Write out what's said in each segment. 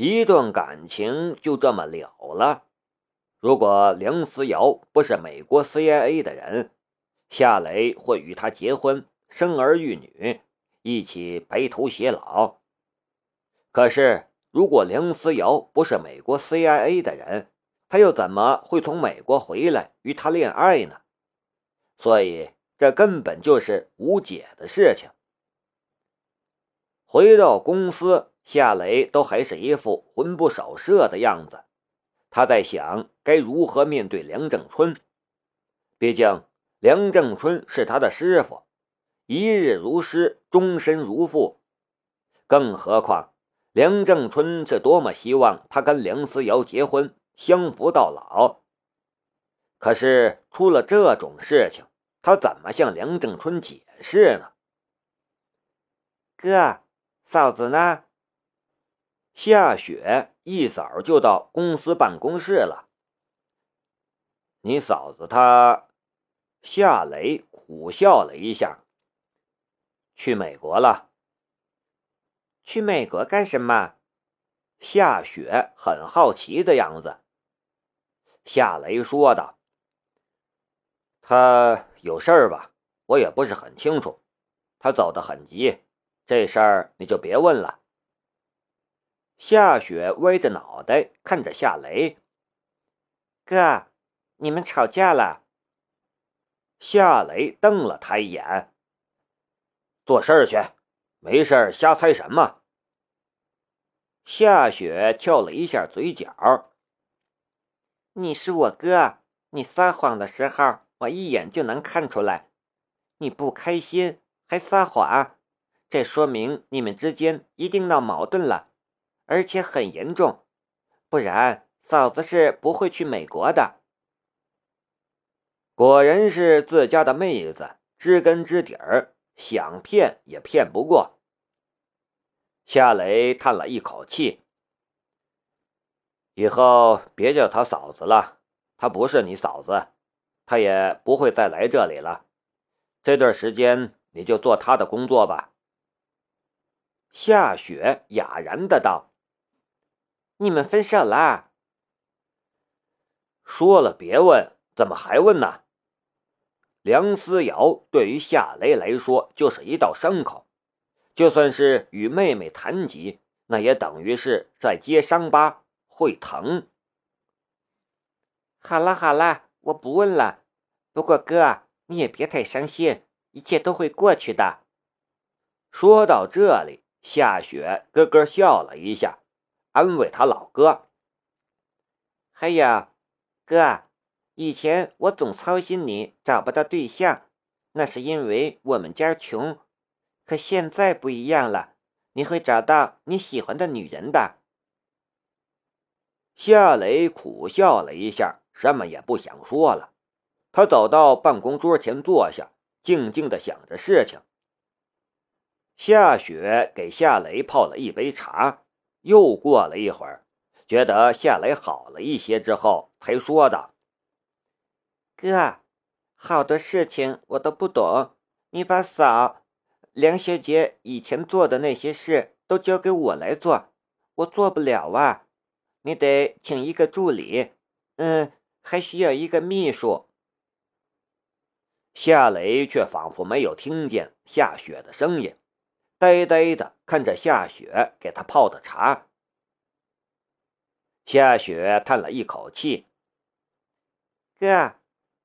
一段感情就这么了了。如果梁思瑶不是美国 CIA 的人，夏雷会与她结婚，生儿育女，一起白头偕老。可是，如果梁思瑶不是美国 CIA 的人，他又怎么会从美国回来与她恋爱呢？所以，这根本就是无解的事情。回到公司。夏雷都还是一副魂不守舍的样子，他在想该如何面对梁正春。毕竟梁正春是他的师傅，一日如师，终身如父。更何况梁正春是多么希望他跟梁思瑶结婚，相扶到老。可是出了这种事情，他怎么向梁正春解释呢？哥，嫂子呢？夏雪一早就到公司办公室了。你嫂子她，夏雷苦笑了一下。去美国了。去美国干什么？夏雪很好奇的样子。夏雷说道：“他有事儿吧？我也不是很清楚。他走得很急，这事儿你就别问了。”夏雪歪着脑袋看着夏雷，哥，你们吵架了？夏雷瞪了他一眼，做事儿去，没事儿瞎猜什么？夏雪翘了一下嘴角，你是我哥，你撒谎的时候我一眼就能看出来，你不开心还撒谎，这说明你们之间一定闹矛盾了。而且很严重，不然嫂子是不会去美国的。果然是自家的妹子，知根知底儿，想骗也骗不过。夏雷叹了一口气：“以后别叫她嫂子了，她不是你嫂子，她也不会再来这里了。这段时间你就做她的工作吧。”夏雪哑然的道。你们分手了？说了别问，怎么还问呢？梁思瑶对于夏雷来说就是一道伤口，就算是与妹妹谈及，那也等于是在揭伤疤，会疼。好了好了，我不问了。不过哥，你也别太伤心，一切都会过去的。说到这里，夏雪咯咯笑了一下。安慰他老哥，还有哥，以前我总操心你找不到对象，那是因为我们家穷。可现在不一样了，你会找到你喜欢的女人的。夏雷苦笑了一下，什么也不想说了。他走到办公桌前坐下，静静的想着事情。夏雪给夏雷泡了一杯茶。又过了一会儿，觉得夏雷好了一些之后，才说道：“哥，好多事情我都不懂，你把嫂梁小姐以前做的那些事都交给我来做，我做不了啊！你得请一个助理，嗯，还需要一个秘书。”夏雷却仿佛没有听见夏雪的声音。呆呆的看着夏雪给他泡的茶，夏雪叹了一口气：“哥，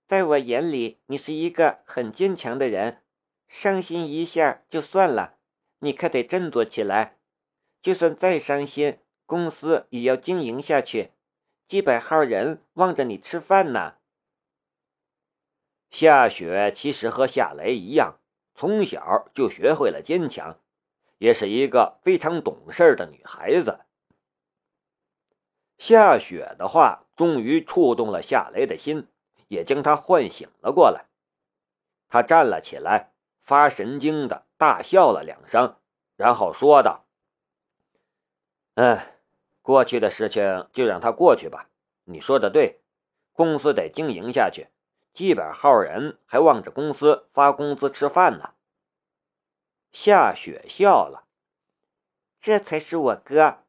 在我眼里，你是一个很坚强的人，伤心一下就算了，你可得振作起来。就算再伤心，公司也要经营下去，几百号人望着你吃饭呢。”夏雪其实和夏雷一样，从小就学会了坚强。也是一个非常懂事的女孩子。夏雪的话终于触动了夏雷的心，也将他唤醒了过来。他站了起来，发神经的大笑了两声，然后说道：“嗯，过去的事情就让它过去吧。你说的对，公司得经营下去，几百号人还望着公司发工资吃饭呢。”夏雪笑了，这才是我哥。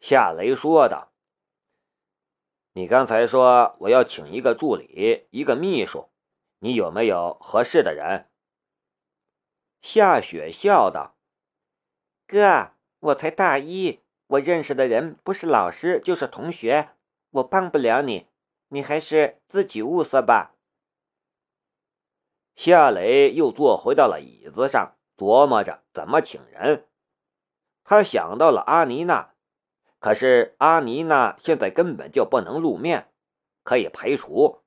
夏雷说道：“你刚才说我要请一个助理，一个秘书，你有没有合适的人？”夏雪笑道：“哥，我才大一，我认识的人不是老师就是同学，我帮不了你，你还是自己物色吧。”夏雷又坐回到了椅子上，琢磨着怎么请人。他想到了阿妮娜，可是阿妮娜现在根本就不能露面，可以排除。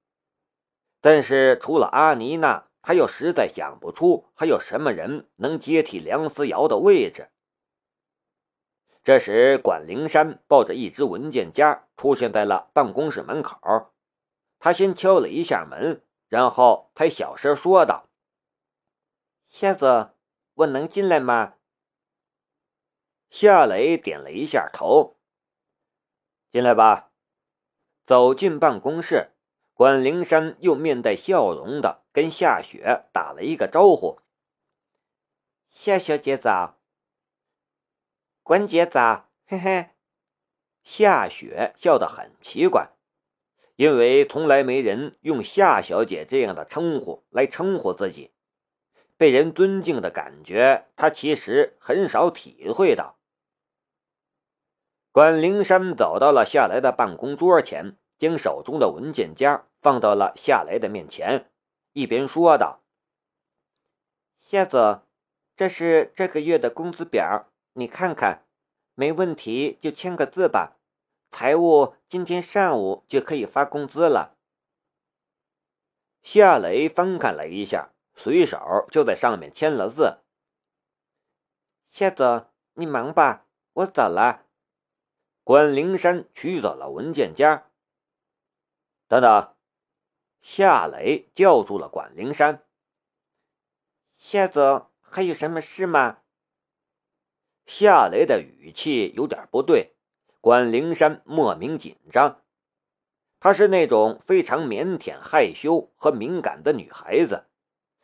但是除了阿妮娜，他又实在想不出还有什么人能接替梁思瑶的位置。这时，管灵山抱着一只文件夹出现在了办公室门口。他先敲了一下门，然后他小声说道：“夏总，我能进来吗？”夏雷点了一下头。“进来吧。”走进办公室。管灵山又面带笑容的跟夏雪打了一个招呼：“夏小姐早，管姐早。”嘿嘿，夏雪笑得很奇怪，因为从来没人用夏小姐这样的称呼来称呼自己，被人尊敬的感觉，他其实很少体会到。管灵山走到了夏来的办公桌前。将手中的文件夹放到了夏来的面前，一边说道：“夏总，这是这个月的工资表，你看看，没问题就签个字吧。财务今天上午就可以发工资了。”夏雷翻看了一下，随手就在上面签了字。夏总，你忙吧，我走了。关灵山取走了文件夹。等等，夏雷叫住了管灵山。夏总，还有什么事吗？夏雷的语气有点不对，管灵山莫名紧张。她是那种非常腼腆、害羞和敏感的女孩子，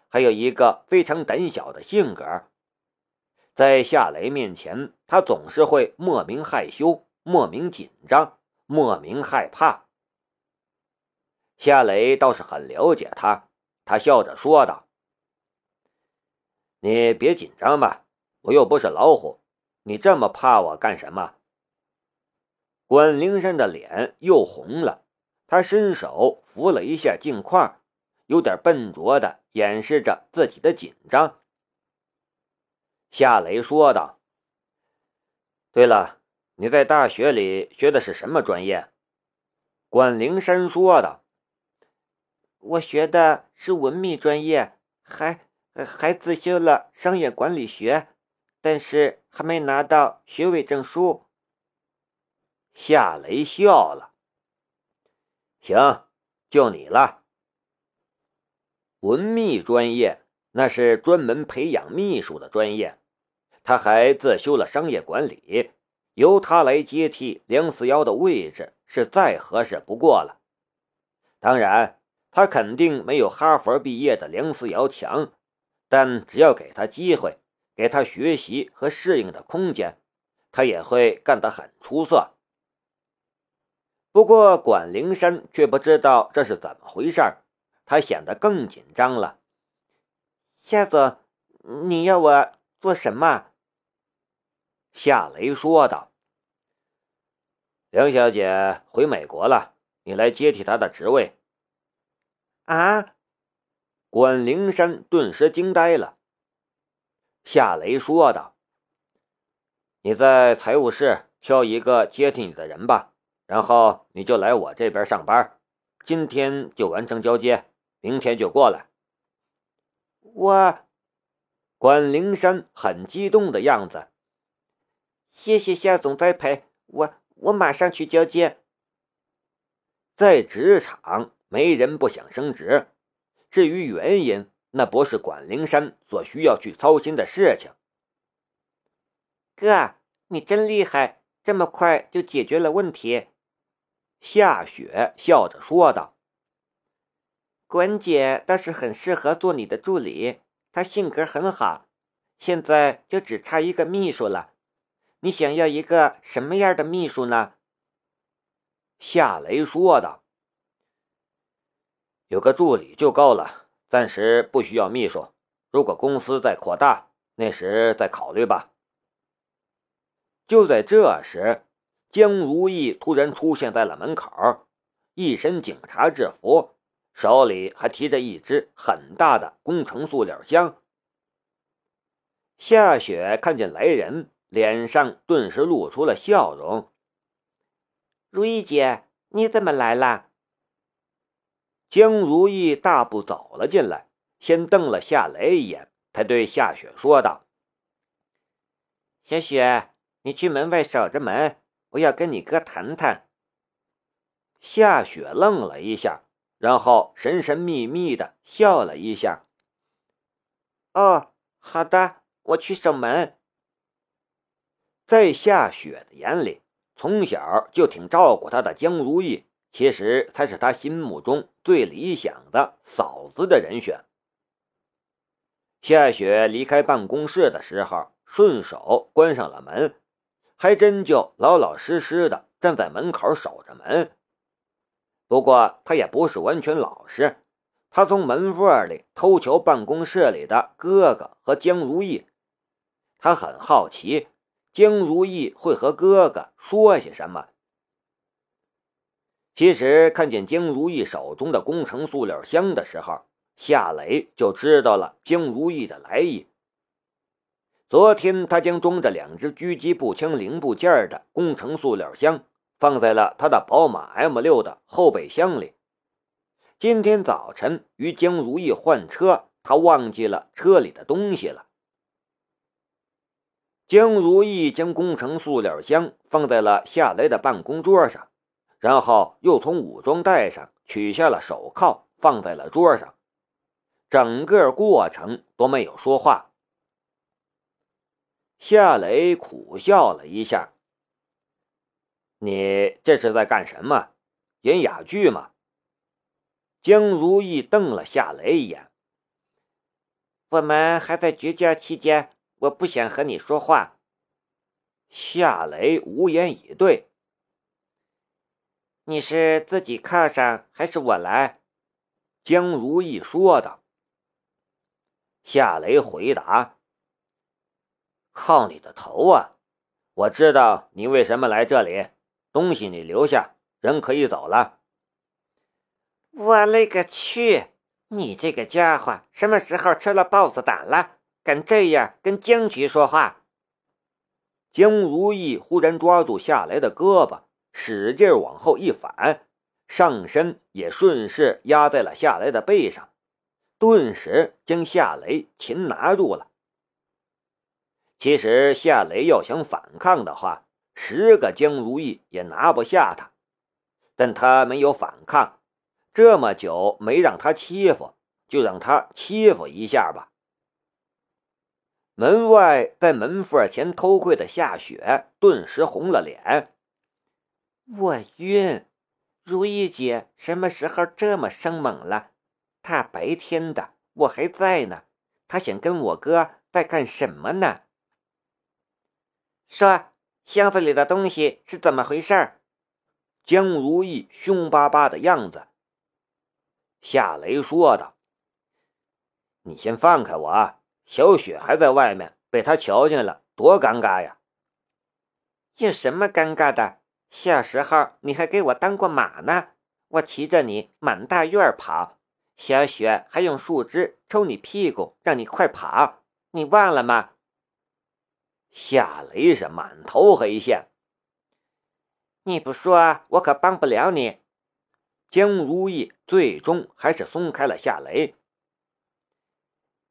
还有一个非常胆小的性格。在夏雷面前，她总是会莫名害羞、莫名紧张、莫名害怕。夏雷倒是很了解他，他笑着说道：“你别紧张吧，我又不是老虎，你这么怕我干什么？”关灵山的脸又红了，他伸手扶了一下镜框，有点笨拙的掩饰着自己的紧张。夏雷说道：“对了，你在大学里学的是什么专业？”关灵山说道。我学的是文秘专业，还还自修了商业管理学，但是还没拿到学位证书。夏雷笑了。行，就你了。文秘专业那是专门培养秘书的专业，他还自修了商业管理，由他来接替梁思瑶的位置是再合适不过了。当然。他肯定没有哈佛毕业的梁思瑶强，但只要给他机会，给他学习和适应的空间，他也会干得很出色。不过管灵山却不知道这是怎么回事他显得更紧张了。夏子，你要我做什么？夏雷说道：“梁小姐回美国了，你来接替她的职位。”啊！管灵山顿时惊呆了。夏雷说道：“你在财务室挑一个接替你的人吧，然后你就来我这边上班，今天就完成交接，明天就过来。”我，管灵山很激动的样子。谢谢夏总栽培，我我马上去交接。在职场。没人不想升职，至于原因，那不是管灵山所需要去操心的事情。哥，你真厉害，这么快就解决了问题。夏雪笑着说道：“管姐倒是很适合做你的助理，她性格很好。现在就只差一个秘书了，你想要一个什么样的秘书呢？夏雷说道：“有个助理就够了，暂时不需要秘书。如果公司再扩大，那时再考虑吧。”就在这时，江如意突然出现在了门口，一身警察制服，手里还提着一只很大的工程塑料箱。夏雪看见来人，脸上顿时露出了笑容。如意姐，你怎么来了？江如意大步走了进来，先瞪了夏雷一眼，才对夏雪说道：“小雪。”你去门外守着门，我要跟你哥谈谈。夏雪愣了一下，然后神神秘秘的笑了一下。哦，好的，我去守门。在夏雪的眼里，从小就挺照顾她的江如意，其实才是她心目中最理想的嫂子的人选。夏雪离开办公室的时候，顺手关上了门。还真就老老实实的站在门口守着门。不过他也不是完全老实，他从门缝里偷瞧办公室里的哥哥和江如意。他很好奇江如意会和哥哥说些什么。其实看见江如意手中的工程塑料箱的时候，夏雷就知道了江如意的来意。昨天，他将装着两支狙击步枪零部件的工程塑料箱放在了他的宝马 M6 的后备箱里。今天早晨与江如意换车，他忘记了车里的东西了。江如意将工程塑料箱放在了夏雷的办公桌上，然后又从武装带上取下了手铐，放在了桌上。整个过程都没有说话。夏雷苦笑了一下：“你这是在干什么？演哑剧吗？”江如意瞪了夏雷一眼：“我们还在绝交期间，我不想和你说话。”夏雷无言以对：“你是自己靠上，还是我来？”江如意说道。夏雷回答。靠你的头啊！我知道你为什么来这里，东西你留下，人可以走了。我勒个去！你这个家伙什么时候吃了豹子胆了？敢这样跟江局说话？江如意忽然抓住夏雷的胳膊，使劲往后一反，上身也顺势压在了夏雷的背上，顿时将夏雷擒拿住了。其实夏雷要想反抗的话，十个江如意也拿不下他，但他没有反抗，这么久没让他欺负，就让他欺负一下吧。门外在门缝前偷窥的夏雪顿时红了脸，我晕，如意姐什么时候这么生猛了？大白天的我还在呢，她想跟我哥在干什么呢？说箱子里的东西是怎么回事？江如意凶巴巴的样子。夏雷说道：“你先放开我啊，小雪还在外面，被他瞧见了，多尴尬呀！”有什么尴尬的？小时候你还给我当过马呢，我骑着你满大院跑，小雪还用树枝抽你屁股，让你快跑，你忘了吗？夏雷是满头黑线，你不说，我可帮不了你。江如意最终还是松开了夏雷。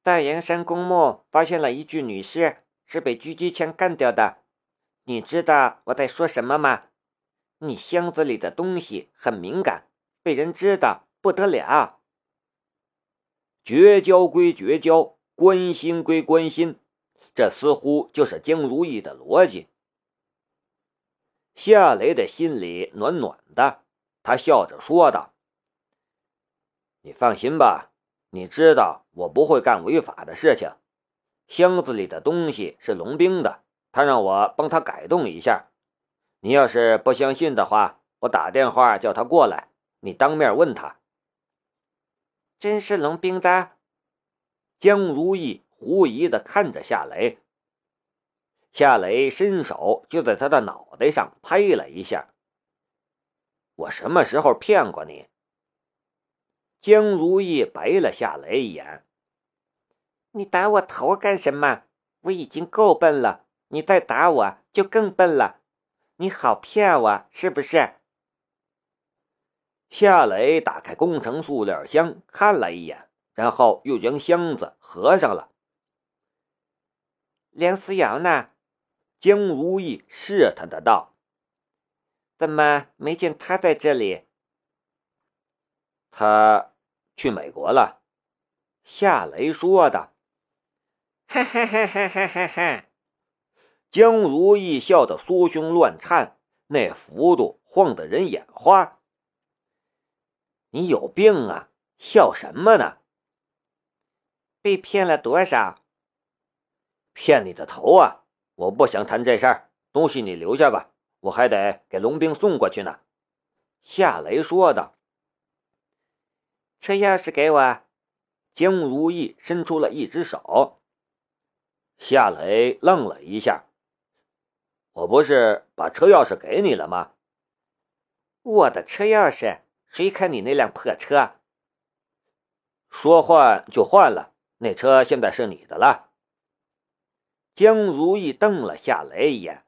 大岩山公墓发现了一具女尸，是被狙击枪干掉的。你知道我在说什么吗？你箱子里的东西很敏感，被人知道不得了。绝交归绝交，关心归关心。这似乎就是江如意的逻辑。夏雷的心里暖暖的，他笑着说道：“你放心吧，你知道我不会干违法的事情。箱子里的东西是龙兵的，他让我帮他改动一下。你要是不相信的话，我打电话叫他过来，你当面问他。真是龙兵的？江如意狐疑的看着夏雷。夏雷伸手就在他的脑袋上拍了一下。我什么时候骗过你？江如意白了夏雷一眼。你打我头干什么？我已经够笨了，你再打我就更笨了。你好骗我是不是？夏雷打开工程塑料箱看了一眼，然后又将箱子合上了。梁思瑶呢？江如意试探的道：“怎么没见他在这里？”他去美国了。夏雷说的。哈哈哈哈哈哈！江如意笑得酥胸乱颤，那幅度晃得人眼花。你有病啊！笑什么呢？被骗了多少？骗你的头啊！我不想谈这事儿，东西你留下吧，我还得给龙兵送过去呢。”夏雷说道。“车钥匙给我。”江如意伸出了一只手。夏雷愣了一下：“我不是把车钥匙给你了吗？”“我的车钥匙，谁开你那辆破车？”“说换就换了，那车现在是你的了。”江如意瞪了夏雷一眼：“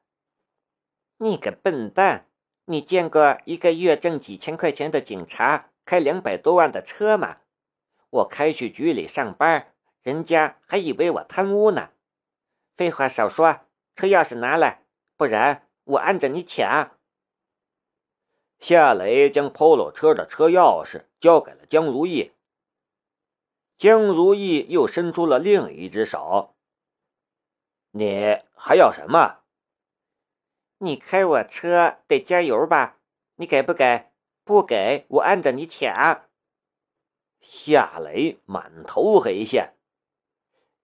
你个笨蛋！你见过一个月挣几千块钱的警察开两百多万的车吗？我开去局里上班，人家还以为我贪污呢。废话少说，车钥匙拿来，不然我按着你抢。”夏雷将 Polo 车的车钥匙交给了江如意。江如意又伸出了另一只手。你还要什么？你开我车得加油吧？你给不给？不给我按着你抢。夏雷满头黑线，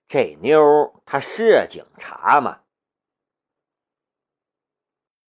这妞她是警察吗？